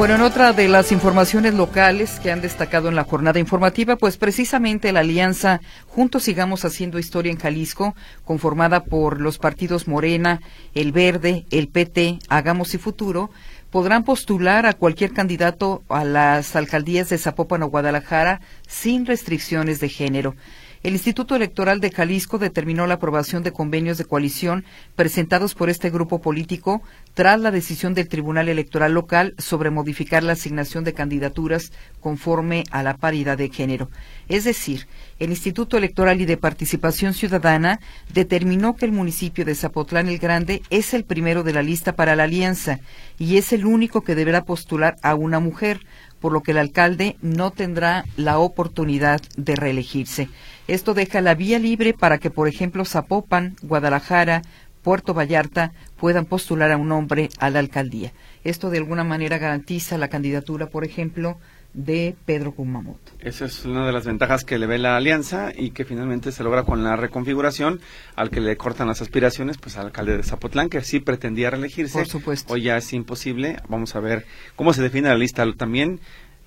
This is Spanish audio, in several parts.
Bueno, en otra de las informaciones locales que han destacado en la jornada informativa, pues precisamente la alianza Juntos Sigamos Haciendo Historia en Jalisco, conformada por los partidos Morena, El Verde, el PT, Hagamos y Futuro, podrán postular a cualquier candidato a las alcaldías de Zapopan o Guadalajara sin restricciones de género. El Instituto Electoral de Jalisco determinó la aprobación de convenios de coalición presentados por este grupo político tras la decisión del Tribunal Electoral local sobre modificar la asignación de candidaturas conforme a la paridad de género. Es decir, el Instituto Electoral y de Participación Ciudadana determinó que el municipio de Zapotlán el Grande es el primero de la lista para la alianza y es el único que deberá postular a una mujer, por lo que el alcalde no tendrá la oportunidad de reelegirse. Esto deja la vía libre para que, por ejemplo, Zapopan, Guadalajara, Puerto Vallarta puedan postular a un hombre a la alcaldía. Esto de alguna manera garantiza la candidatura, por ejemplo, de Pedro Kumamoto. Esa es una de las ventajas que le ve la alianza y que finalmente se logra con la reconfiguración al que le cortan las aspiraciones, pues al alcalde de Zapotlán, que sí pretendía reelegirse. Por supuesto. Hoy ya es imposible. Vamos a ver cómo se define la lista. También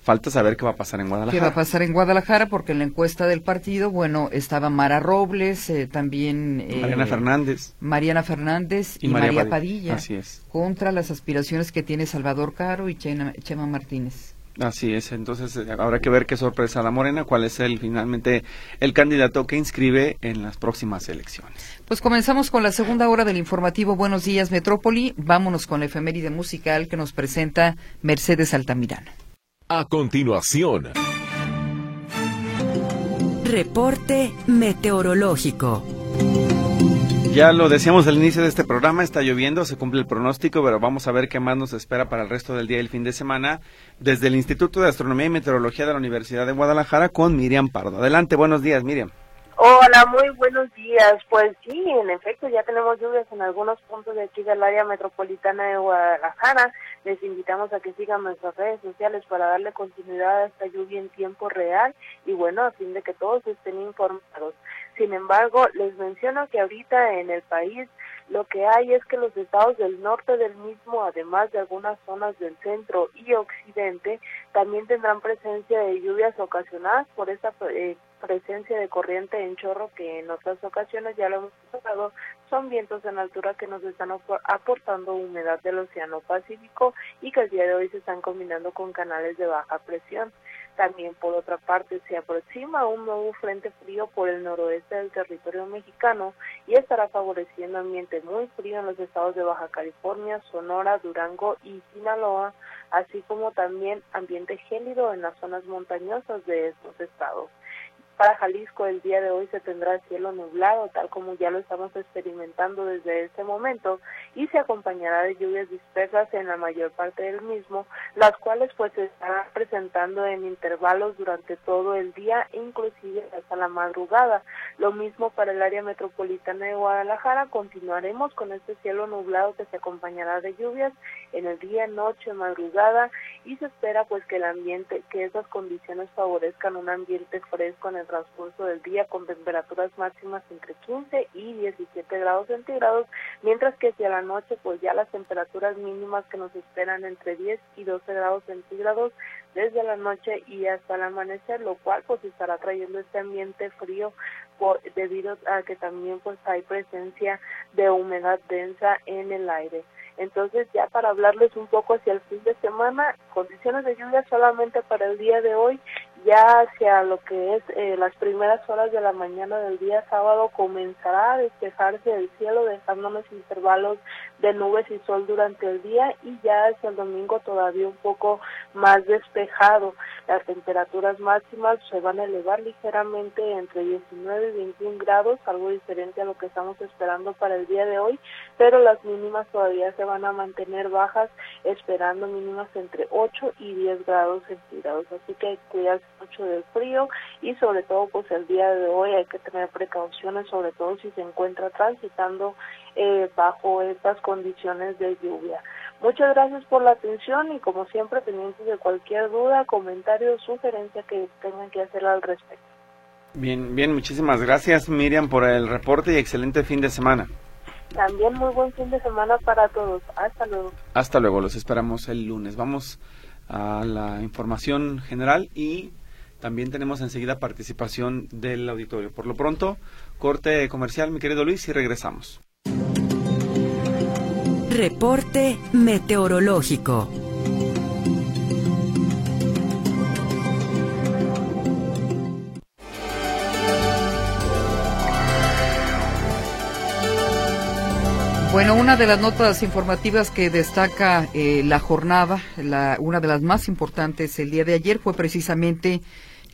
falta saber qué va a pasar en Guadalajara. ¿Qué va a pasar en Guadalajara? Porque en la encuesta del partido, bueno, estaba Mara Robles, eh, también... Eh, Mariana Fernández. Mariana Fernández y, María, Padilla. Así es. Contra las aspiraciones que tiene Salvador Caro y Chema Martínez. Así es, entonces eh, habrá que ver qué sorpresa la Morena, cuál es el finalmente el candidato que inscribe en las próximas elecciones. Pues comenzamos con la segunda hora del informativo Buenos Días Metrópoli. Vámonos con la efeméride musical que nos presenta Mercedes Altamirano. A continuación, reporte meteorológico. Ya lo decíamos al inicio de este programa, está lloviendo, se cumple el pronóstico, pero vamos a ver qué más nos espera para el resto del día y el fin de semana desde el Instituto de Astronomía y Meteorología de la Universidad de Guadalajara con Miriam Pardo. Adelante, buenos días, Miriam. Hola, muy buenos días. Pues sí, en efecto, ya tenemos lluvias en algunos puntos de aquí del área metropolitana de Guadalajara. Les invitamos a que sigan nuestras redes sociales para darle continuidad a esta lluvia en tiempo real y bueno, a fin de que todos estén informados. Sin embargo, les menciono que ahorita en el país lo que hay es que los estados del norte del mismo, además de algunas zonas del centro y occidente, también tendrán presencia de lluvias ocasionadas por esta eh, presencia de corriente en chorro que en otras ocasiones ya lo hemos tratado, son vientos en altura que nos están aportando humedad del Océano Pacífico y que el día de hoy se están combinando con canales de baja presión. También, por otra parte, se aproxima un nuevo frente frío por el noroeste del territorio mexicano y estará favoreciendo ambiente muy frío en los estados de Baja California, Sonora, Durango y Sinaloa, así como también ambiente gélido en las zonas montañosas de estos estados. Para Jalisco el día de hoy se tendrá cielo nublado, tal como ya lo estamos experimentando desde este momento, y se acompañará de lluvias dispersas en la mayor parte del mismo, las cuales pues se estarán presentando en intervalos durante todo el día, inclusive hasta la madrugada. Lo mismo para el área metropolitana de Guadalajara, continuaremos con este cielo nublado que se acompañará de lluvias en el día, noche, madrugada, y se espera pues que el ambiente, que esas condiciones favorezcan un ambiente fresco en el transcurso del día con temperaturas máximas entre 15 y 17 grados centígrados, mientras que hacia la noche pues ya las temperaturas mínimas que nos esperan entre 10 y 12 grados centígrados desde la noche y hasta el amanecer, lo cual pues estará trayendo este ambiente frío debido a que también pues hay presencia de humedad densa en el aire. Entonces ya para hablarles un poco hacia el fin de semana, condiciones de lluvia solamente para el día de hoy ya hacia lo que es eh, las primeras horas de la mañana del día sábado comenzará a despejarse el cielo dejándonos intervalos de nubes y sol durante el día y ya hacia el domingo todavía un poco más despejado. Las temperaturas máximas se van a elevar ligeramente entre 19 y 21 grados, algo diferente a lo que estamos esperando para el día de hoy, pero las mínimas todavía se van a mantener bajas, esperando mínimas entre 8 y 10 grados centígrados. Así que cuidarse mucho del frío y sobre todo pues el día de hoy hay que tener precauciones, sobre todo si se encuentra transitando eh, bajo estas condiciones de lluvia. Muchas gracias por la atención y como siempre pendientes de cualquier duda, comentario, sugerencia que tengan que hacer al respecto. Bien, bien, muchísimas gracias Miriam por el reporte y excelente fin de semana. También muy buen fin de semana para todos. Hasta luego. Hasta luego, los esperamos el lunes. Vamos a la información general y también tenemos enseguida participación del auditorio. Por lo pronto, corte comercial, mi querido Luis, y regresamos. Reporte meteorológico. Bueno, una de las notas informativas que destaca eh, la jornada, la, una de las más importantes el día de ayer fue precisamente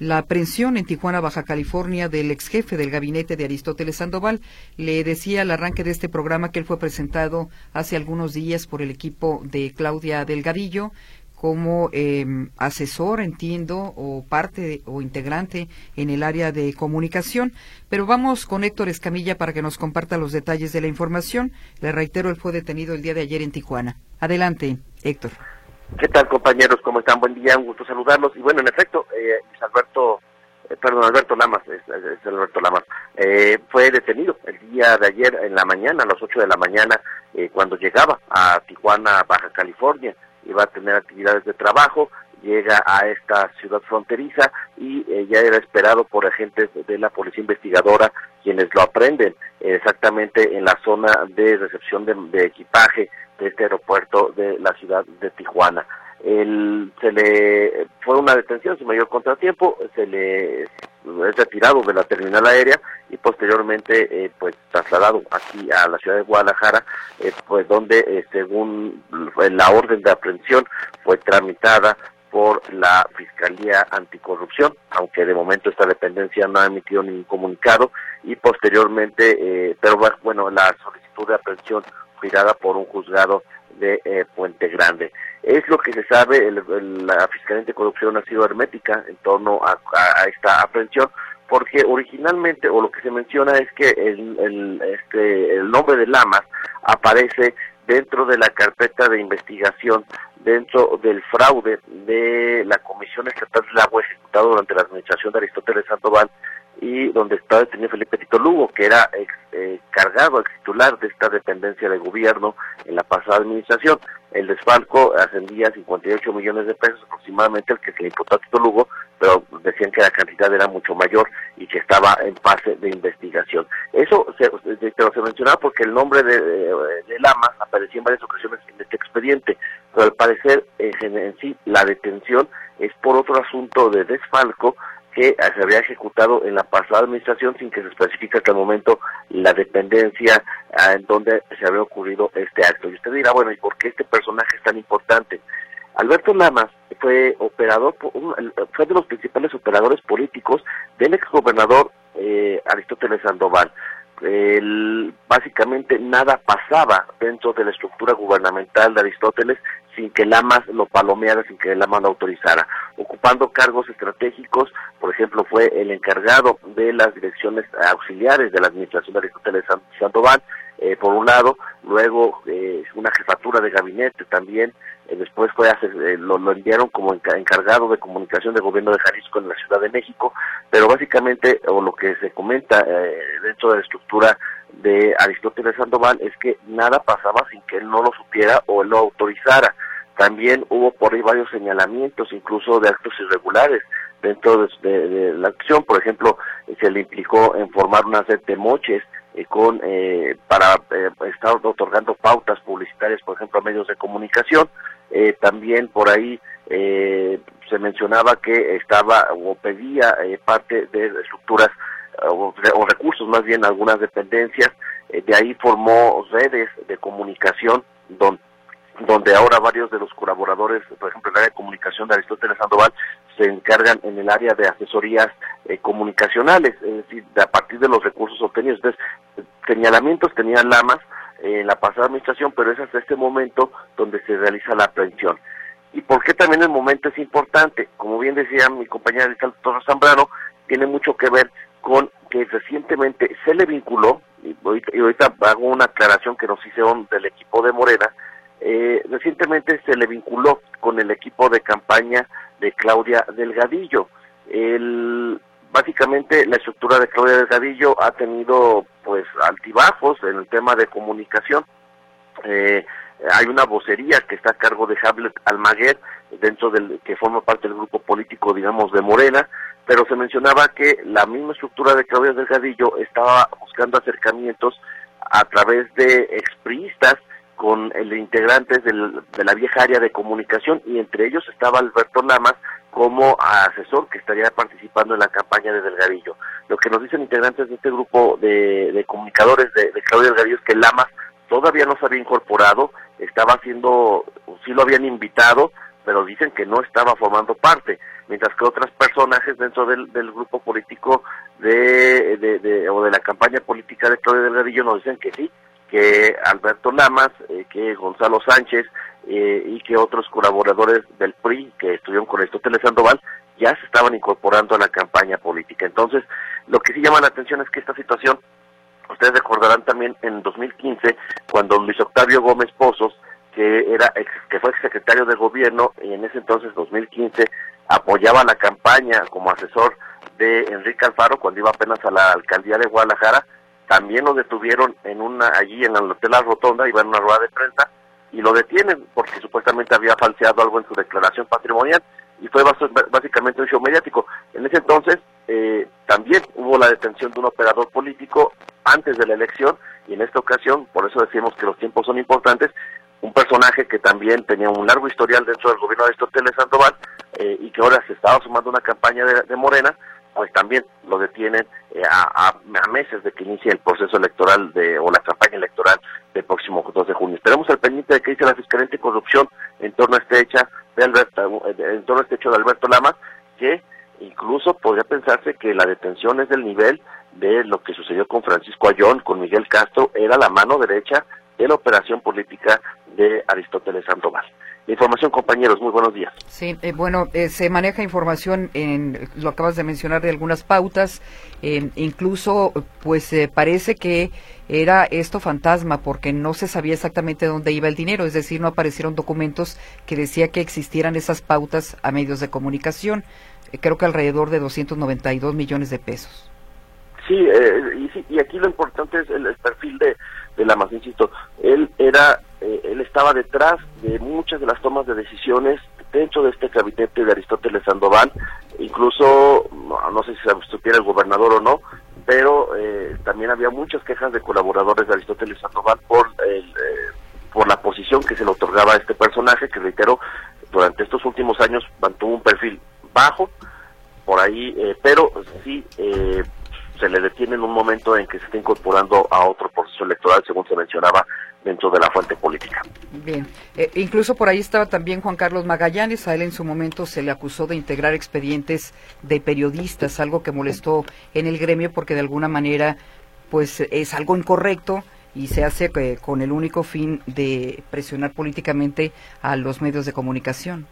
la aprehensión en Tijuana, Baja California, del ex jefe del gabinete de Aristóteles Sandoval. Le decía al arranque de este programa que él fue presentado hace algunos días por el equipo de Claudia Delgadillo como eh, asesor, entiendo, o parte o integrante en el área de comunicación. Pero vamos con Héctor Escamilla para que nos comparta los detalles de la información. Le reitero, él fue detenido el día de ayer en Tijuana. Adelante, Héctor. ¿Qué tal, compañeros? ¿Cómo están? Buen día, un gusto saludarlos. Y bueno, en efecto, eh, Alberto, eh, perdón, Alberto Lamas, es, Alberto Lamas, eh, fue detenido el día de ayer en la mañana, a las 8 de la mañana, eh, cuando llegaba a Tijuana, Baja California iba a tener actividades de trabajo, llega a esta ciudad fronteriza y eh, ya era esperado por agentes de la policía investigadora quienes lo aprenden exactamente en la zona de recepción de, equipaje de este aeropuerto de la ciudad de Tijuana. El, se le fue una detención sin mayor contratiempo, se le es retirado de la terminal aérea y posteriormente eh, pues trasladado aquí a la ciudad de Guadalajara eh, pues donde eh, según la orden de aprehensión fue tramitada por la Fiscalía Anticorrupción, aunque de momento esta dependencia no ha emitido ningún comunicado y posteriormente, pero bueno, la solicitud de aprehensión fue dada por un juzgado de Puente Grande. Es lo que se sabe, la Fiscalía Anticorrupción ha sido hermética en torno a esta aprehensión, porque originalmente, o lo que se menciona es que el, el, este, el nombre de Lamas aparece dentro de la carpeta de investigación, dentro del fraude de la Comisión Estatal del Agua ejecutado durante la administración de Aristóteles Sandoval y donde estaba detenido Felipe Tito Lugo, que era ex, eh, cargado, ex titular de esta dependencia de gobierno en la pasada administración. El desfalco ascendía a 58 millones de pesos aproximadamente, el que se le imputó a Tito Lugo, pero decían que la cantidad era mucho mayor y que estaba en fase de investigación. Eso se, pero se mencionaba porque el nombre de, de, Lamas aparecía en varias ocasiones en este expediente, pero al parecer en sí la detención es por otro asunto de desfalco que se había ejecutado en la pasada administración sin que se especifique hasta el momento la dependencia ah, en donde se había ocurrido este acto. Y usted dirá, bueno, ¿y por qué este personaje es tan importante? Alberto Lamas fue operador, fue de los principales operadores políticos del exgobernador eh, Aristóteles Sandoval básicamente nada pasaba dentro de la estructura gubernamental de Aristóteles sin que Lamas lo palomeara, sin que Lamas lo autorizara. Ocupando cargos estratégicos, por ejemplo, fue el encargado de las direcciones auxiliares de la administración de Aristóteles Sandoval, eh, por un lado, luego eh, una jefatura de gabinete también, después fue lo, lo, enviaron como encargado de comunicación del gobierno de Jalisco en la Ciudad de México, pero básicamente, o lo que se comenta dentro de la estructura de Aristóteles Sandoval es que nada pasaba sin que él no lo supiera o él lo autorizara. También hubo por ahí varios señalamientos, incluso de actos irregulares dentro de, la acción. Por ejemplo, se le implicó en formar una serie de moches eh, con eh, para eh, estar otorgando pautas publicitarias, por ejemplo, a medios de comunicación. también por ahí se mencionaba que estaba o pedía parte de estructuras o, recursos más bien algunas dependencias. de ahí formó redes de comunicación donde donde ahora varios de los colaboradores, por ejemplo, el área de comunicación de Aristóteles Sandoval, se encargan en el área de asesorías eh, comunicacionales, es decir, a partir de los recursos obtenidos. Entonces, señalamientos tenían Lamas en la pasada administración, pero es hasta este momento donde se realiza la aprehensión. ¿Y por qué también el momento es importante? Como bien decía mi compañera el doctor Zambrano, tiene mucho que ver con que recientemente se le vinculó, y ahorita, y ahorita hago una aclaración que nos hicieron del equipo de Morena, eh, recientemente se le vinculó con el equipo de campaña de Claudia Delgadillo. El, básicamente la estructura de Claudia Delgadillo ha tenido pues altibajos en el tema de comunicación. Eh, hay una vocería que está a cargo de Hamlet Almaguer, dentro del que forma parte del grupo político, digamos, de Morena, pero se mencionaba que la misma estructura de Claudia Delgadillo estaba buscando acercamientos a través de expriistas con el integrantes del, de la vieja área de comunicación y entre ellos estaba Alberto Lamas como asesor que estaría participando en la campaña de Delgadillo. Lo que nos dicen integrantes de este grupo de, comunicadores de, de Claudia Delgadillo es que Lamas todavía no se había incorporado, estaba haciendo, sí lo habían invitado, pero dicen que no estaba formando parte, mientras que otros personajes dentro del, grupo político de, de, o de la campaña política de Claudia Delgadillo nos dicen que sí, que Alberto Lamas, eh, que Gonzalo Sánchez eh, y que otros colaboradores del PRI que estuvieron con Aristóteles Sandoval ya se estaban incorporando a la campaña política. Entonces, lo que sí llama la atención es que esta situación Ustedes recordarán también en 2015 cuando Luis Octavio Gómez Pozos, que era ex, que fue secretario de gobierno y en ese entonces 2015 apoyaba la campaña como asesor de Enrique Alfaro cuando iba apenas a la alcaldía de Guadalajara, también lo detuvieron en una allí en el hotel La Rotonda, iba en una rueda de prensa y lo detienen porque supuestamente había falseado algo en su declaración patrimonial y fue básicamente un show mediático. En ese entonces eh, también hubo la detención de un operador político antes de la elección y en esta ocasión, por eso decimos que los tiempos son importantes, un personaje que también tenía un largo historial dentro del gobierno de Aristóteles Sandoval eh, y que ahora se estaba sumando una campaña de, Morena, pues también lo detienen eh, a, a, meses de que inicie el proceso electoral de, o la campaña electoral del próximo 2 de junio. Estaremos al pendiente de que dice la Fiscalía Anticorrupción en torno a este hecho de Alberto, en torno a este hecho de Alberto Lamas, que incluso podría pensarse que la detención es del nivel de lo que sucedió con Francisco Ayón, con Miguel Castro, era la mano derecha de la operación política de Aristóteles Sandoval. Información, compañeros, muy buenos días. Sí, eh, bueno, eh, se maneja información, en, lo acabas de mencionar, de algunas pautas, eh, incluso pues parece que era esto fantasma porque no se sabía exactamente dónde iba el dinero, es decir, no aparecieron documentos que decía que existieran esas pautas a medios de comunicación, creo que alrededor de 292 millones de pesos. Sí, y, sí, y aquí lo importante es el, perfil de, de Lamas, insisto, él era eh, él estaba detrás de muchas de las tomas de decisiones dentro de este gabinete de Aristóteles Sandoval, incluso, no sé si supiera el gobernador o no, pero eh, también había muchas quejas de colaboradores de Aristóteles Sandoval por, el, eh, por la posición que se le otorgaba a este personaje, que reitero, durante estos últimos años mantuvo un perfil bajo, por ahí, pero sí se le detiene en un momento en que se está incorporando a otro proceso electoral, según se mencionaba dentro de la fuente política. Bien, eh, incluso por ahí estaba también Juan Carlos Magallanes, a él en su momento se le acusó de integrar expedientes de periodistas, algo que molestó en el gremio porque de alguna manera pues es algo incorrecto y se hace eh, con el único fin de presionar políticamente a los medios de comunicación.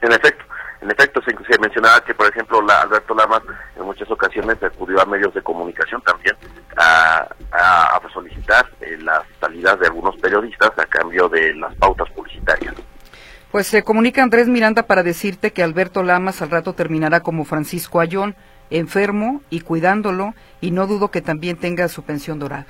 En efecto, en efecto, se, mencionaba que, por ejemplo, la Alberto Lamas en muchas ocasiones acudió a medios de comunicación también a, solicitar eh, la salida de algunos periodistas a cambio de las pautas publicitarias. Pues se comunica Andrés Miranda para decirte que Alberto Lamas al rato terminará como Francisco Ayón, enfermo y cuidándolo, y no dudo que también tenga su pensión dorada.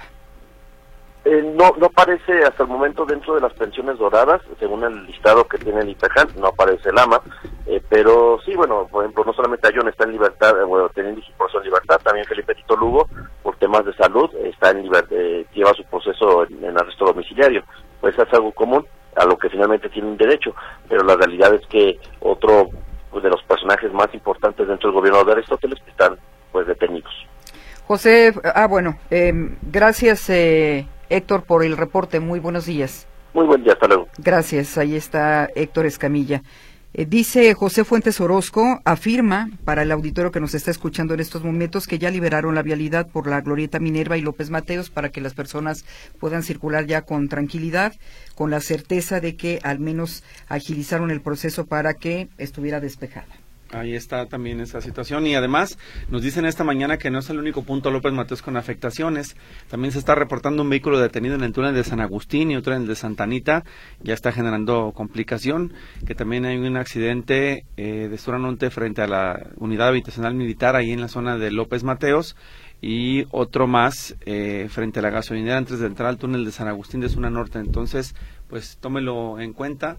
Eh, no, no aparece hasta el momento dentro de las pensiones doradas, según el listado que tiene el no aparece el AMA, eh, pero sí, bueno, por ejemplo, no solamente Ayón está en libertad, eh, bueno, teniendo su proceso en libertad, también Felipe Tito Lugo, por temas de salud, está en libertad, lleva su proceso en, arresto domiciliario. Pues es algo común, a lo que finalmente tienen derecho, pero la realidad es que otro pues, de los personajes más importantes dentro del gobierno de Aristóteles están pues detenidos. José, ah, bueno, gracias. Héctor, por el reporte. Muy buenos días. Muy buen día, hasta luego. Gracias, ahí está Héctor Escamilla. Eh, dice José Fuentes Orozco, afirma para el auditorio que nos está escuchando en estos momentos que ya liberaron la vialidad por la Glorieta Minerva y López Mateos para que las personas puedan circular ya con tranquilidad, con la certeza de que al menos agilizaron el proceso para que estuviera despejada. Ahí está también esa situación y además nos dicen esta mañana que no es el único punto López Mateos con afectaciones. También se está reportando un vehículo detenido en el túnel de San Agustín y otro en el de Santa Anita. Ya está generando complicación. Que también hay un accidente eh, de Suranonte frente a la unidad habitacional militar ahí en la zona de López Mateos y otro más eh, frente a la gasolinera antes de entrar al túnel de San Agustín de zona norte. Entonces, pues tómelo en cuenta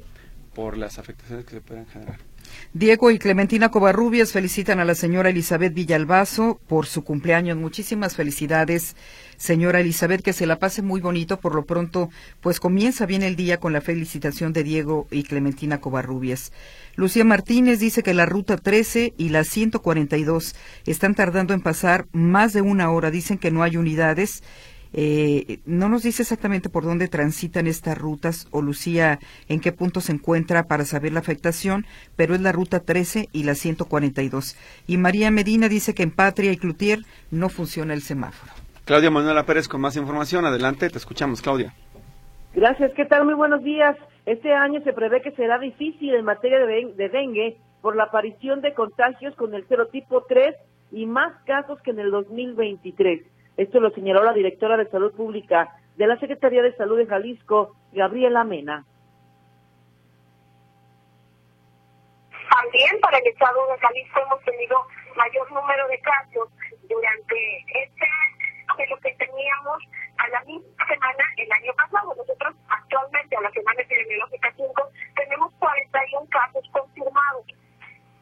por las afectaciones que se pueden generar. Diego y Clementina Covarrubias felicitan a la señora Elizabeth Villalbazo por su cumpleaños. Muchísimas felicidades, señora Elizabeth, que se la pase muy bonito. Por lo pronto, pues comienza bien el día con la felicitación de Diego y Clementina Covarrubias. Lucía Martínez dice que la ruta 13 y la 142 están tardando en pasar más de una hora. Dicen que no hay unidades eh, no nos dice exactamente por dónde transitan estas rutas o Lucía en qué punto se encuentra para saber la afectación, pero es la ruta 13 y la 142. Y María Medina dice que en Patria y Cloutier no funciona el semáforo. Claudia Manuela Pérez con más información. Adelante, te escuchamos, Claudia. Gracias, ¿qué tal? Muy buenos días. Este año se prevé que será difícil en materia de, de dengue por la aparición de contagios con el serotipo 3 y más casos que en el 2023. Esto lo señaló la directora de Salud Pública de la Secretaría de Salud de Jalisco, Gabriela Mena. También para el estado de Jalisco hemos tenido mayor número de casos durante este año de lo que teníamos a la misma semana el año pasado. Nosotros actualmente a la semana epidemiológica 5 tenemos 41 casos confirmados.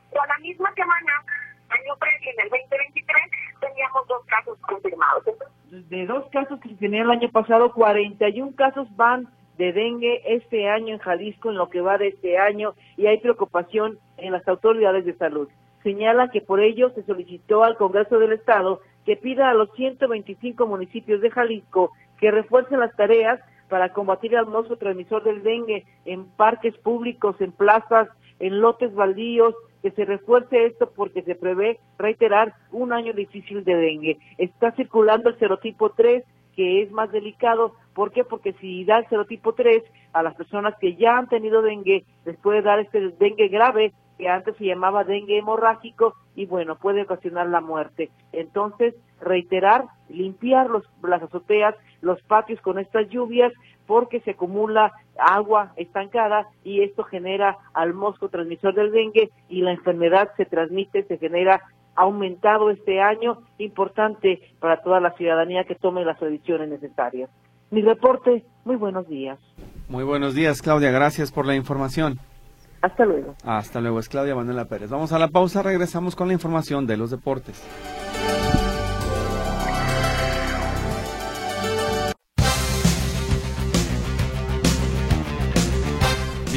O a la misma semana, año previo, en el 2023, teníamos dos casos confirmados. De dos casos que se tenían el año pasado, 41 casos van de dengue este año en Jalisco, en lo que va de este año, y hay preocupación en las autoridades de salud. Señala que por ello se solicitó al Congreso del Estado que pida a los 125 municipios de Jalisco que refuercen las tareas para combatir el mosco transmisor del dengue en parques públicos, en plazas, en lotes baldíos, que se refuerce esto porque se prevé reiterar un año difícil de dengue. Está circulando el serotipo 3, que es más delicado. ¿Por qué? Porque si da el serotipo 3 a las personas que ya han tenido dengue, les puede dar este dengue grave, que antes se llamaba dengue hemorrágico, y bueno, puede ocasionar la muerte. Entonces, reiterar, limpiar los, las azoteas, los patios con estas lluvias, porque se acumula agua estancada y esto genera al mosco transmisor del dengue y la enfermedad se transmite, se genera aumentado este año, importante para toda la ciudadanía que tome las decisiones necesarias. Mi reporte, muy buenos días. Muy buenos días, Claudia, gracias por la información. Hasta luego. Hasta luego, es Claudia Manuela Pérez. Vamos a la pausa, regresamos con la información de los deportes.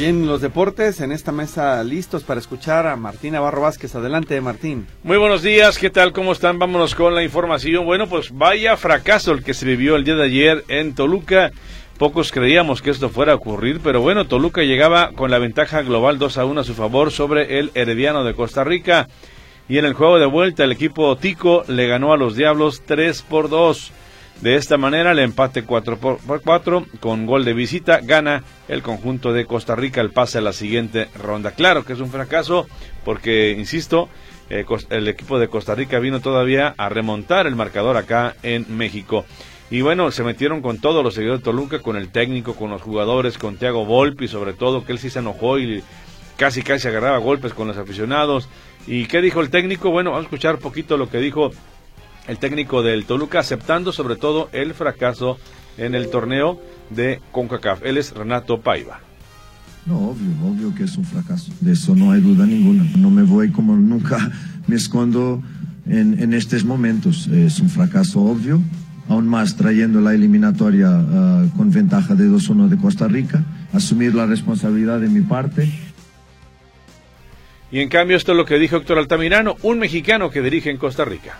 Bien, los deportes en esta mesa listos para escuchar a Martín Navarro Vázquez. Adelante, Martín. Muy buenos días, ¿qué tal? ¿Cómo están? Vámonos con la información. Bueno, pues vaya fracaso el que se vivió el día de ayer en Toluca. Pocos creíamos que esto fuera a ocurrir, pero bueno, Toluca llegaba con la ventaja global 2 a 1 a su favor sobre el Herediano de Costa Rica. Y en el juego de vuelta, el equipo Tico le ganó a los Diablos 3 por 2. De esta manera, el empate 4 por 4 con gol de visita gana el conjunto de Costa Rica el pase a la siguiente ronda. Claro que es un fracaso porque, insisto, eh, el equipo de Costa Rica vino todavía a remontar el marcador acá en México. Y bueno, se metieron con todos los seguidores de Toluca, con el técnico, con los jugadores, con Thiago Volpi, sobre todo, que él sí se enojó y casi casi agarraba golpes con los aficionados. ¿Y qué dijo el técnico? Bueno, vamos a escuchar un poquito lo que dijo el técnico del Toluca, aceptando sobre todo el fracaso en el torneo de CONCACAF. Él es Renato Paiva. No, obvio, obvio que es un fracaso. De eso no hay duda ninguna. No me voy como nunca me escondo en, en estos momentos. Es un fracaso obvio, aún más trayendo la eliminatoria uh, con ventaja de 2-1 de Costa Rica. Asumir la responsabilidad de mi parte. Y en cambio esto es lo que dijo Héctor Altamirano, un mexicano que dirige en Costa Rica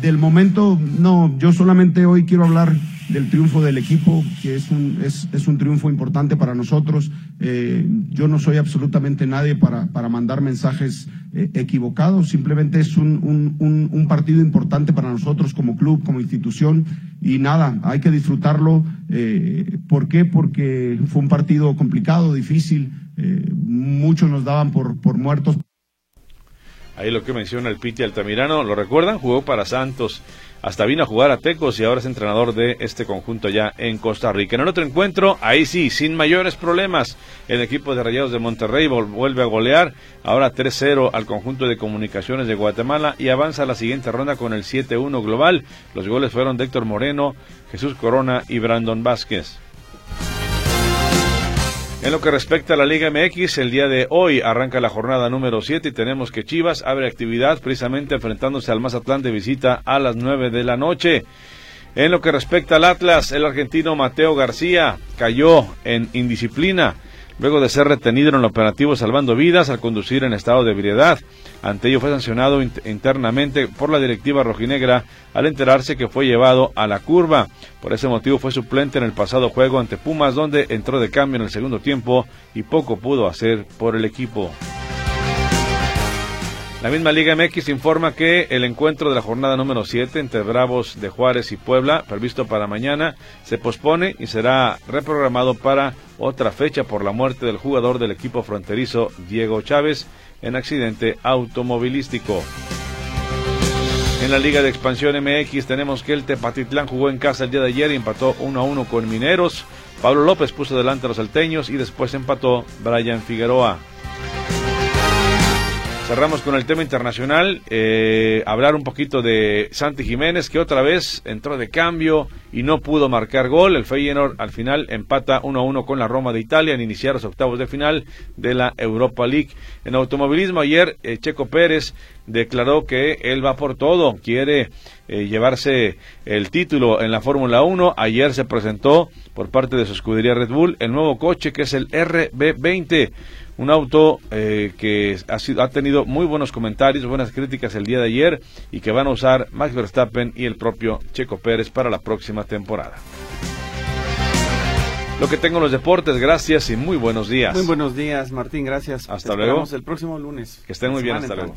del momento, no, yo solamente hoy quiero hablar del triunfo del equipo, que es un, es, es un triunfo importante para nosotros. Eh, yo no soy absolutamente nadie para, para mandar mensajes eh, equivocados, simplemente es un, un, un, partido importante para nosotros como club, como institución, y nada, hay que disfrutarlo. Eh, ¿Por qué? Porque fue un partido complicado, difícil, eh, muchos nos daban por, por muertos. Ahí lo que menciona el Piti Altamirano, ¿lo recuerdan? Jugó para Santos, hasta vino a jugar a Tecos y ahora es entrenador de este conjunto ya en Costa Rica. En el otro encuentro, ahí sí, sin mayores problemas, el equipo de Rayados de Monterrey vuelve a golear, ahora 3-0 al conjunto de comunicaciones de Guatemala y avanza a la siguiente ronda con el 7-1 global. Los goles fueron de Héctor Moreno, Jesús Corona y Brandon Vázquez. En lo que respecta a la Liga MX, el día de hoy arranca la jornada número 7 y tenemos que Chivas abre actividad precisamente enfrentándose al Mazatlán de visita a las 9 de la noche. En lo que respecta al Atlas, el argentino Mateo García cayó en indisciplina luego de ser retenido en el operativo salvando vidas al conducir en estado de ebriedad. Ante ello fue sancionado internamente por la directiva rojinegra al enterarse que fue llevado a la curva. Por ese motivo fue suplente en el pasado juego ante Pumas donde entró de cambio en el segundo tiempo y poco pudo hacer por el equipo. La misma Liga MX informa que el encuentro de la jornada número 7 entre Bravos de Juárez y Puebla, previsto para mañana, se pospone y será reprogramado para otra fecha por la muerte del jugador del equipo fronterizo Diego Chávez en accidente automovilístico. En la Liga de Expansión MX tenemos que el Tepatitlán jugó en casa el día de ayer y empató 1 a 1 con Mineros. Pablo López puso delante a los salteños y después empató Brian Figueroa. Cerramos con el tema internacional, eh, hablar un poquito de Santi Jiménez, que otra vez entró de cambio y no pudo marcar gol. El Feyenoord al final empata 1 a 1 con la Roma de Italia en iniciar los octavos de final de la Europa League. En automovilismo ayer eh, Checo Pérez declaró que él va por todo, quiere eh, llevarse el título en la Fórmula 1. Ayer se presentó por parte de su escudería Red Bull el nuevo coche que es el RB20 un auto eh, que ha, sido, ha tenido muy buenos comentarios, buenas críticas el día de ayer y que van a usar Max Verstappen y el propio Checo Pérez para la próxima temporada. Lo que tengo en los deportes, gracias y muy buenos días. Muy buenos días, Martín, gracias. Hasta luego. el próximo lunes. Que estén muy bien, hasta luego.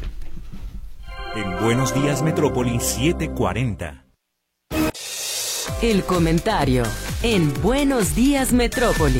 En Buenos Días Metrópoli 740. El comentario en Buenos Días Metrópoli.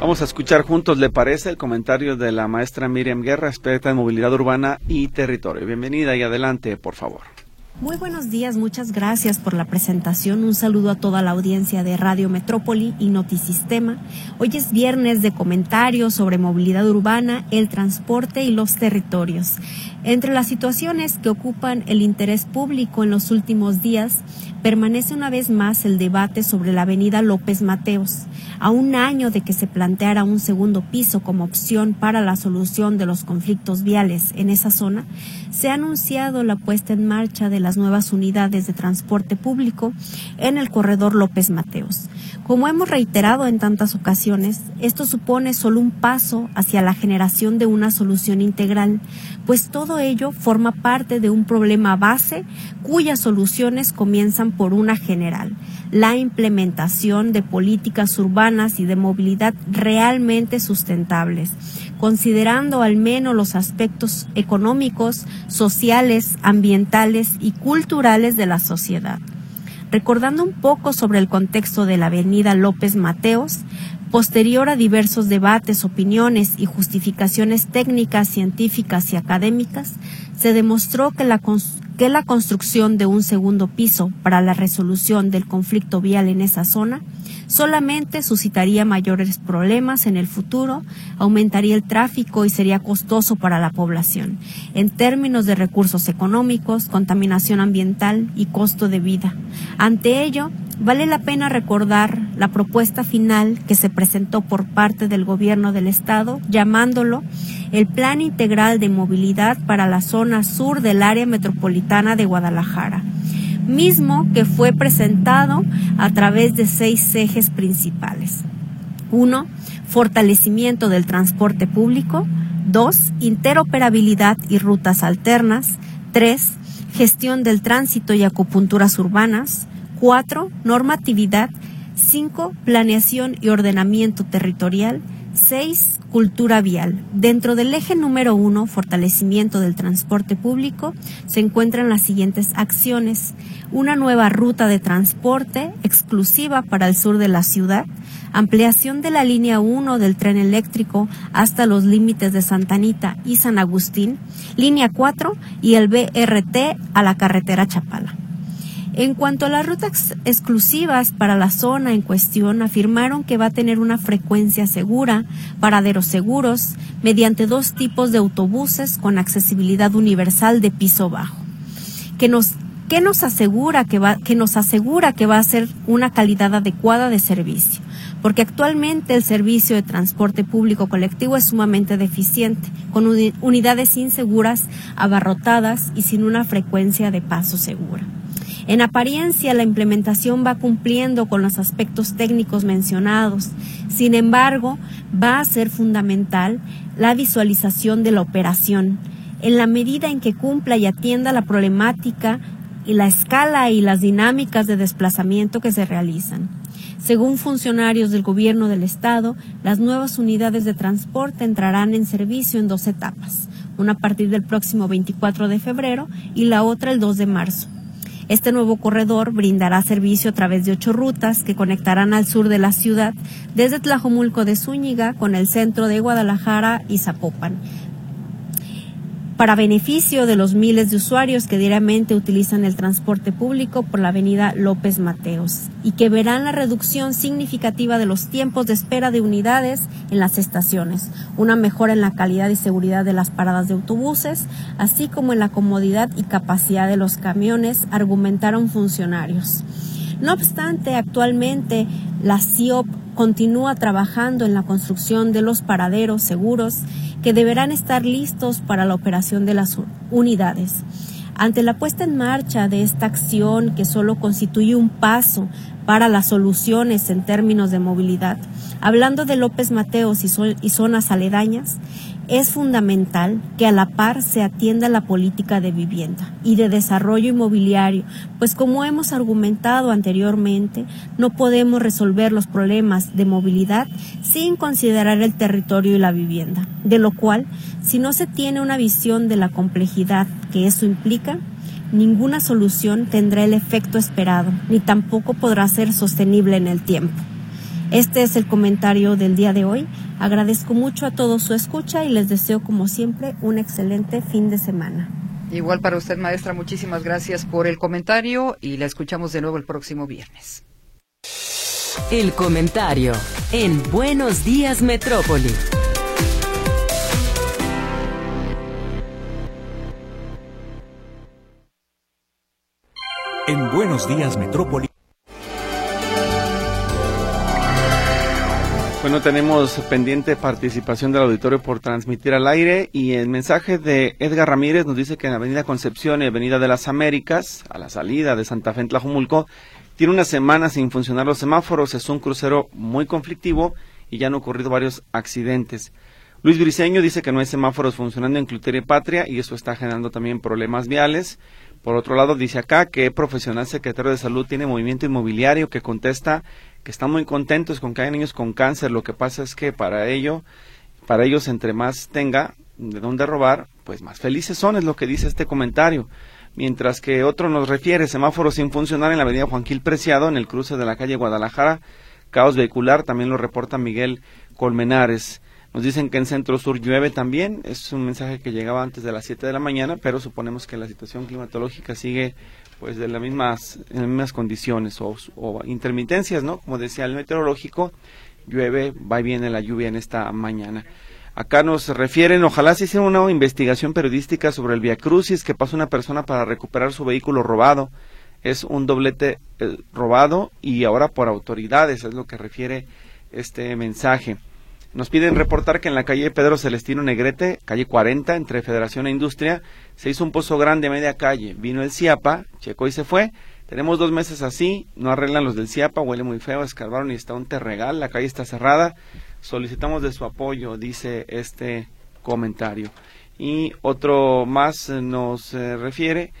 Vamos a escuchar juntos, ¿le parece? El comentario de la maestra Miriam Guerra, experta en movilidad urbana y territorio. Bienvenida y adelante, por favor. Muy buenos días, muchas gracias por la presentación. Un saludo a toda la audiencia de Radio Metrópoli y Notisistema. Hoy es viernes de comentarios sobre movilidad urbana, el transporte y los territorios. Entre las situaciones que ocupan el interés público en los últimos días, permanece una vez más el debate sobre la avenida López Mateos. A un año de que se planteara un segundo piso como opción para la solución de los conflictos viales en esa zona, se ha anunciado la puesta en marcha de las nuevas unidades de transporte público en el corredor López Mateos. Como hemos reiterado en tantas ocasiones, esto supone solo un paso hacia la generación de una solución integral, pues todo ello forma parte de un problema base cuyas soluciones comienzan por una general, la implementación de políticas urbanas y de movilidad realmente sustentables, considerando al menos los aspectos económicos, sociales, ambientales y culturales de la sociedad. Recordando un poco sobre el contexto de la avenida López Mateos, posterior a diversos debates, opiniones y justificaciones técnicas, científicas y académicas, se demostró que la, que la construcción de un segundo piso para la resolución del conflicto vial en esa zona solamente suscitaría mayores problemas en el futuro, aumentaría el tráfico y sería costoso para la población, en términos de recursos económicos, contaminación ambiental y costo de vida. Ante ello, Vale la pena recordar la propuesta final que se presentó por parte del gobierno del estado, llamándolo el Plan Integral de Movilidad para la zona sur del área metropolitana de Guadalajara, mismo que fue presentado a través de seis ejes principales. Uno, fortalecimiento del transporte público. Dos, interoperabilidad y rutas alternas. Tres, gestión del tránsito y acupunturas urbanas. 4. Normatividad. 5. Planeación y ordenamiento territorial. 6. Cultura vial. Dentro del eje número 1, fortalecimiento del transporte público, se encuentran las siguientes acciones. Una nueva ruta de transporte exclusiva para el sur de la ciudad, ampliación de la línea 1 del tren eléctrico hasta los límites de Santa Anita y San Agustín, línea 4 y el BRT a la carretera Chapala. En cuanto a las rutas exclusivas para la zona en cuestión, afirmaron que va a tener una frecuencia segura, paraderos seguros, mediante dos tipos de autobuses con accesibilidad universal de piso bajo, que nos que nos asegura que va que nos asegura que va a ser una calidad adecuada de servicio porque actualmente el servicio de transporte público colectivo es sumamente deficiente, con unidades inseguras, abarrotadas y sin una frecuencia de paso segura. En apariencia, la implementación va cumpliendo con los aspectos técnicos mencionados. Sin embargo, va a ser fundamental la visualización de la operación, en la medida en que cumpla y atienda la problemática y la escala y las dinámicas de desplazamiento que se realizan. Según funcionarios del gobierno del estado, las nuevas unidades de transporte entrarán en servicio en dos etapas, una a partir del próximo 24 de febrero y la otra el 2 de marzo. Este nuevo corredor brindará servicio a través de ocho rutas que conectarán al sur de la ciudad desde Tlajomulco de Zúñiga con el centro de Guadalajara y Zapopan, para beneficio de los miles de usuarios que diariamente utilizan el transporte público por la avenida López Mateos y que verán la reducción significativa de los tiempos de espera de unidades en las estaciones, una mejora en la calidad y seguridad de las paradas de autobuses, así como en la comodidad y capacidad de los camiones, argumentaron funcionarios. No obstante, actualmente la CIOP continúa trabajando en la construcción de los paraderos seguros que deberán estar listos para la operación de las unidades. Ante la puesta en marcha de esta acción que solo constituye un paso para las soluciones en términos de movilidad, hablando de López Mateos y, zonas aledañas, es fundamental que a la par se atienda la política de vivienda y de desarrollo inmobiliario, pues como hemos argumentado anteriormente, no podemos resolver los problemas de movilidad sin considerar el territorio y la vivienda, de lo cual, si no se tiene una visión de la complejidad que eso implica, ninguna solución tendrá el efecto esperado, ni tampoco podrá ser sostenible en el tiempo. Este es el comentario del día de hoy. Agradezco mucho a todos su escucha y les deseo como siempre un excelente fin de semana. Igual para usted, maestra, muchísimas gracias por el comentario y la escuchamos de nuevo el próximo viernes. El comentario en Buenos Días Metrópoli. En Buenos Días Metrópoli. Bueno, tenemos pendiente participación del auditorio por transmitir al aire y el mensaje de Edgar Ramírez nos dice que en Avenida Concepción y Avenida de las Américas, a la salida de Santa Fe en Tlajumulco, tiene una semana sin funcionar los semáforos, es un crucero muy conflictivo y ya han ocurrido varios accidentes. Luis Briceño dice que no hay semáforos funcionando en Cluteria y Patria y eso está generando también problemas viales. Por otro lado, dice acá que profesional secretario de salud tiene movimiento inmobiliario que contesta que están muy contentos con que haya niños con cáncer. Lo que pasa es que para ello, para ellos entre más tenga de dónde robar, pues más felices son, es lo que dice este comentario. Mientras que otro nos refiere semáforo sin funcionar en la avenida Juan Gil Preciado, en el cruce de la calle Guadalajara, caos vehicular, también lo reporta Miguel Colmenares. Nos dicen que en Centro Sur llueve también, es un mensaje que llegaba antes de las 7 de la mañana, pero suponemos que la situación climatológica sigue pues de las mismas, en las mismas condiciones o, intermitencias, ¿no? Como decía el meteorológico, llueve, va y viene la lluvia en esta mañana. Acá nos refieren, ojalá se hiciera una investigación periodística sobre el Via Crucis que pasa una persona para recuperar su vehículo robado. Es un doblete eh, robado y ahora por autoridades, es lo que refiere este mensaje. Nos piden reportar que en la calle Pedro Celestino Negrete, calle 40, entre Federación e Industria, se hizo un pozo grande media calle. Vino el CIAPA, checó y se fue. Tenemos dos meses así, no arreglan los del CIAPA, huele muy feo, escarbaron y está un terregal, la calle está cerrada. Solicitamos de su apoyo, dice este comentario. Y otro más nos eh, refiere,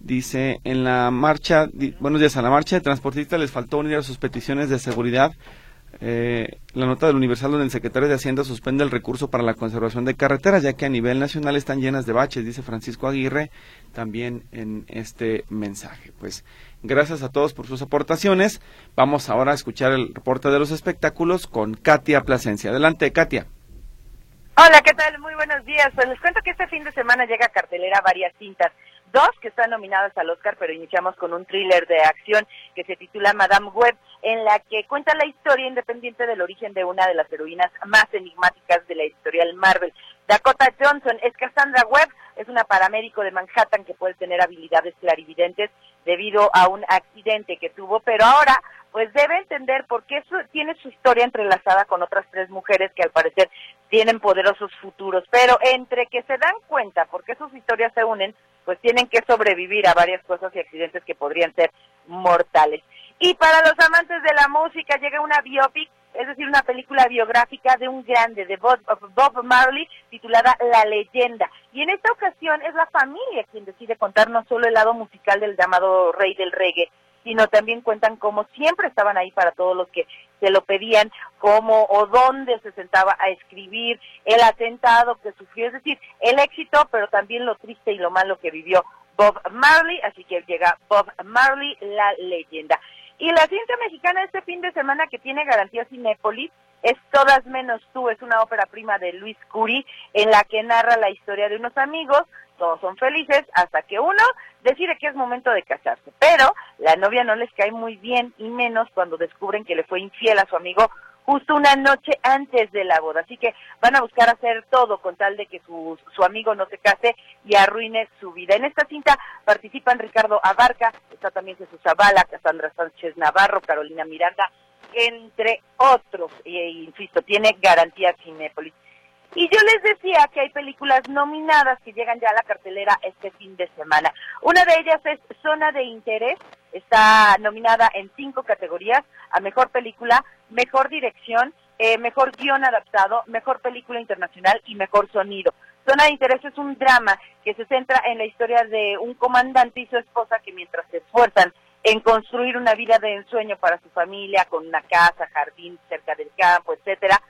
dice, en la marcha, buenos días, a la marcha de transportistas les faltó unir a sus peticiones de seguridad eh, la nota del Universal donde el secretario de Hacienda suspende el recurso para la conservación de carreteras, ya que a nivel nacional están llenas de baches, dice Francisco Aguirre también en este mensaje. Pues gracias a todos por sus aportaciones. Vamos ahora a escuchar el reporte de los espectáculos con Katia Plasencia. Adelante, Katia. Hola, ¿qué tal? Muy buenos días. Pues les cuento que este fin de semana llega a cartelera varias cintas dos que están nominadas al Oscar, pero iniciamos con un thriller de acción que se titula Madame Web, en la que cuenta la historia independiente del origen de una de las heroínas más enigmáticas de la editorial Marvel. Dakota Johnson es Cassandra Webb, es una paramédico de Manhattan que puede tener habilidades clarividentes debido a un accidente que tuvo, pero ahora pues debe entender por qué tiene su historia entrelazada con otras tres mujeres que al parecer tienen poderosos futuros, pero entre que se dan cuenta por qué sus historias se unen, pues tienen que sobrevivir a varias cosas y accidentes que podrían ser mortales. Y para los amantes de la música llega una biopic, es decir, una película biográfica de un grande, de Bob, Marley, titulada La leyenda. Y en esta ocasión es la familia quien decide contar no solo el lado musical del llamado rey del reggae, sino también cuentan cómo siempre estaban ahí para todos los que se lo pedían, cómo o dónde se sentaba a escribir, el atentado que sufrió, es decir, el éxito, pero también lo triste y lo malo que vivió Bob Marley, así que llega Bob Marley, la leyenda. Y la cinta mexicana este fin de semana que tiene garantía Cinépolis es Todas menos tú, es una ópera prima de Luis Curi en la que narra la historia de unos amigos todos son felices hasta que uno decide que es momento de casarse. Pero la novia no les cae muy bien y menos cuando descubren que le fue infiel a su amigo justo una noche antes de la boda. Así que van a buscar hacer todo con tal de que su, su amigo no se case y arruine su vida. En esta cinta participan Ricardo Abarca, está también Jesús Zavala, Cassandra Sánchez Navarro, Carolina Miranda, entre otros. E, insisto, tiene garantía Cinépolis. Y yo les decía que hay películas nominadas que llegan ya a la cartelera este fin de semana. Una de ellas es Zona de Interés, está nominada en cinco categorías, a Mejor Película, Mejor Dirección, eh, Mejor Guión Adaptado, Mejor Película Internacional y Mejor Sonido. Zona de Interés es un drama que se centra en la historia de un comandante y su esposa que mientras se esfuerzan en construir una vida de ensueño para su familia, con una casa, jardín cerca del campo, etcétera,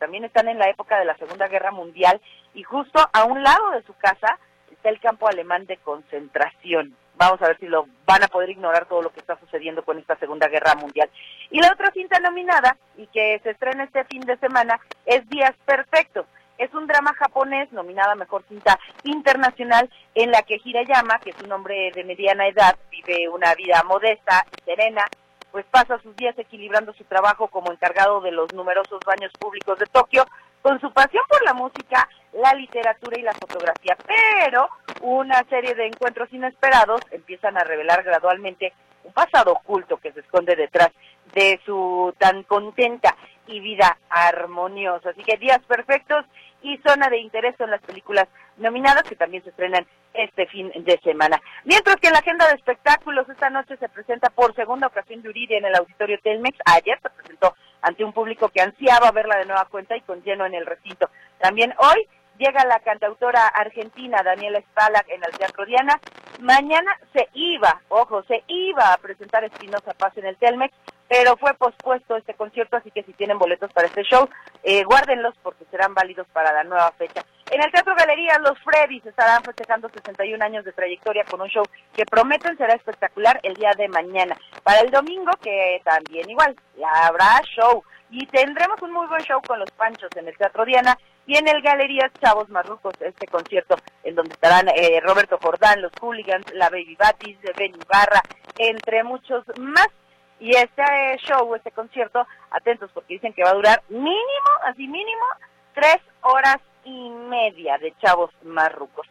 también están en la época de la Segunda Guerra Mundial y justo a un lado de su casa está el campo alemán de concentración. Vamos a ver si lo van a poder ignorar todo lo que está sucediendo con esta Segunda Guerra Mundial. Y la otra cinta nominada y que se estrena este fin de semana es Días Perfectos. Es un drama japonés nominada Mejor Cinta Internacional en la que Hirayama, que es un hombre de mediana edad, vive una vida modesta y serena pues pasa sus días equilibrando su trabajo como encargado de los numerosos baños públicos de Tokio con su pasión por la música, la literatura y la fotografía. Pero una serie de encuentros inesperados empiezan a revelar gradualmente un pasado oculto que se esconde detrás de su tan contenta y vida armoniosa. Así que días perfectos y zona de interés son las películas nominadas que también se estrenan este fin de semana. Mientras que en la agenda de espectáculos esta noche se presenta por segunda ocasión Yuridia en el auditorio Telmex. Ayer se presentó ante un público que ansiaba verla de nueva cuenta y con lleno en el recinto. También hoy llega la cantautora argentina Daniela Spalak en el Teatro Diana. Mañana se iba, ojo, se iba a presentar Espinosa Paz en el Telmex, pero fue pospuesto este concierto, así que si tienen boletos para este show, eh, guárdenlos porque serán válidos para la nueva fecha. En el Teatro Galería, los Freddys estarán festejando 61 años de trayectoria con un show que prometen será espectacular el día de mañana. Para el domingo, que también igual, habrá show. Y tendremos un muy buen show con los Panchos en el Teatro Diana y en el Galería Chavos Marrucos, este concierto en donde estarán eh, Roberto Jordán, los Hooligans, la Baby Batis, Ben Ibarra, entre muchos más. Y este eh, show, este concierto, atentos porque dicen que va a durar mínimo, así mínimo, tres horas y media de Chavos Marrucos.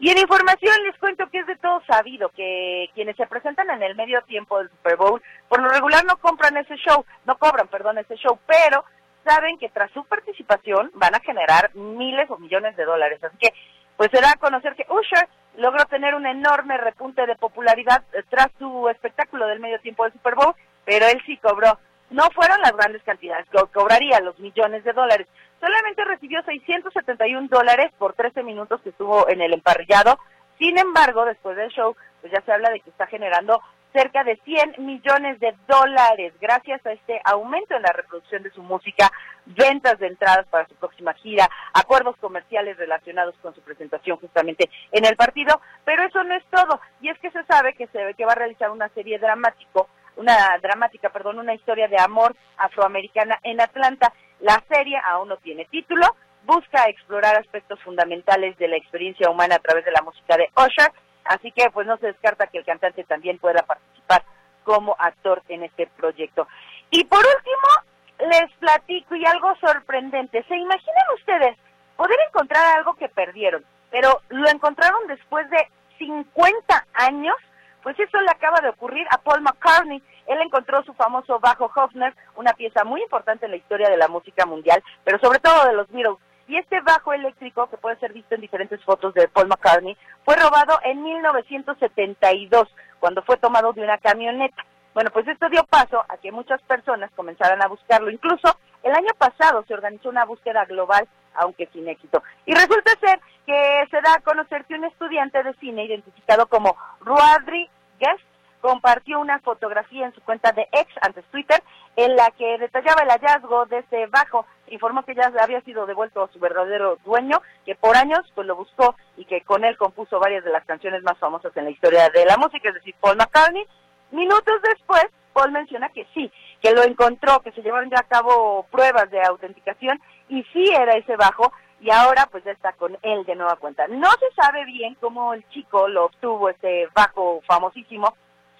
Y en información les cuento que es de todo sabido que quienes se presentan en el medio tiempo del Super Bowl, por lo regular no compran ese show, no cobran, perdón, ese show, pero saben que tras su participación van a generar miles o millones de dólares. Así que, pues será conocer que Usher logró tener un enorme repunte de popularidad eh, tras su espectáculo del medio tiempo del Super Bowl, pero él sí cobró. No fueron las grandes cantidades, cobraría los millones de dólares. Solamente recibió 671 dólares por 13 minutos que estuvo en el emparrillado. Sin embargo, después del show, pues ya se habla de que está generando cerca de 100 millones de dólares gracias a este aumento en la reproducción de su música, ventas de entradas para su próxima gira, acuerdos comerciales relacionados con su presentación justamente en el partido, pero eso no es todo, y es que se sabe que se que va a realizar una serie dramático, una dramática, perdón, una historia de amor afroamericana en Atlanta. La serie aún no tiene título, busca explorar aspectos fundamentales de la experiencia humana a través de la música de Usher Así que pues no se descarta que el cantante también pueda participar como actor en este proyecto. Y por último, les platico y algo sorprendente. ¿Se imaginan ustedes poder encontrar algo que perdieron, pero lo encontraron después de 50 años? Pues eso le acaba de ocurrir a Paul McCartney. él encontró su famoso bajo Hofner, una pieza muy importante en la historia de la música mundial, pero sobre todo de los Beatles. Y este bajo eléctrico, que puede ser visto en diferentes fotos de Paul McCartney, fue robado en 1972, cuando fue tomado de una camioneta. Bueno, pues esto dio paso a que muchas personas comenzaran a buscarlo. Incluso el año pasado se organizó una búsqueda global, aunque sin éxito. Y resulta ser que se da a conocer que un estudiante de cine identificado como Ruadri Guest compartió una fotografía en su cuenta de ex, antes Twitter, en la que detallaba el hallazgo de este bajo. Informó que ya había sido devuelto a su verdadero dueño, que por años pues lo buscó y que con él compuso varias de las canciones más famosas en la historia de la música, es decir, Paul McCartney. Minutos después, Paul menciona que sí, que lo encontró, que se llevaron ya a cabo pruebas de autenticación y sí era ese bajo y ahora pues ya está con él de nueva cuenta. No se sabe bien cómo el chico lo obtuvo, este bajo famosísimo,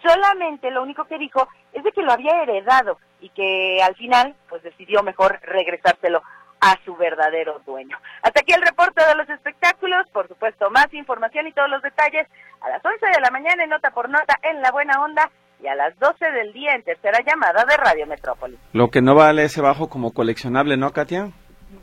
solamente lo único que dijo es de que lo había heredado y que al final pues decidió mejor regresárselo a su verdadero dueño. Hasta aquí el reporte de los espectáculos, por supuesto más información y todos los detalles a las 11 de la mañana en Nota por Nota en La Buena Onda y a las 12 del día en tercera llamada de Radio Metrópolis. Lo que no vale ese bajo como coleccionable, ¿no, Katia?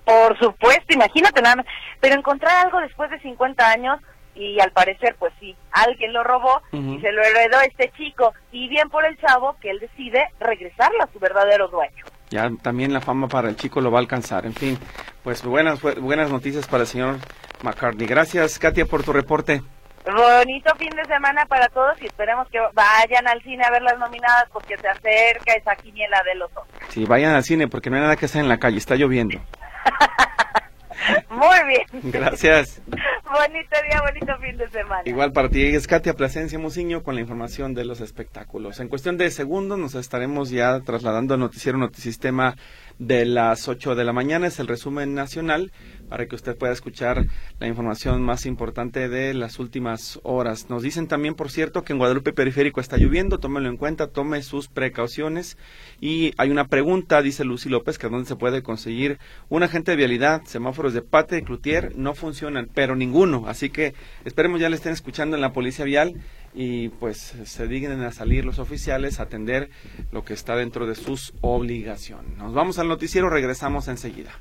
Por supuesto, imagínate nada más. Pero encontrar algo después de 50 años y al parecer, pues sí, alguien lo robó y se lo heredó este chico. Y bien por el chavo que él decide regresarlo a su verdadero dueño. Ya también la fama para el chico lo va a alcanzar. En fin, pues buenas, buenas noticias para el señor McCartney. Gracias, Katia, por tu reporte. Bonito fin de semana para todos y esperemos que vayan al cine a ver las nominadas porque se acerca esa quiniela de los otros. Sí, vayan al cine porque no hay nada que hacer en la calle, está lloviendo. Muy bien. Gracias. Bonito día, bonito fin de semana. Igual para ti es Katia Plasencia Musiño con la información de los espectáculos. En cuestión de segundos nos estaremos ya trasladando al noticiero Notisistema de las 8 de la mañana. Es el resumen nacional para que usted pueda escuchar la información más importante de las últimas horas. Nos dicen también, por cierto, que en Guadalupe Periférico está lloviendo, tómelo en cuenta, tome sus precauciones. Y hay una pregunta, dice Lucy López, que dónde se puede conseguir un agente de vialidad, semáforos de Pate y Cloutier, no funcionan, pero ninguno. Así que esperemos ya le estén escuchando en la Policía Vial y pues se dignen a salir los oficiales a atender lo que está dentro de sus obligaciones. Nos vamos al noticiero, regresamos enseguida.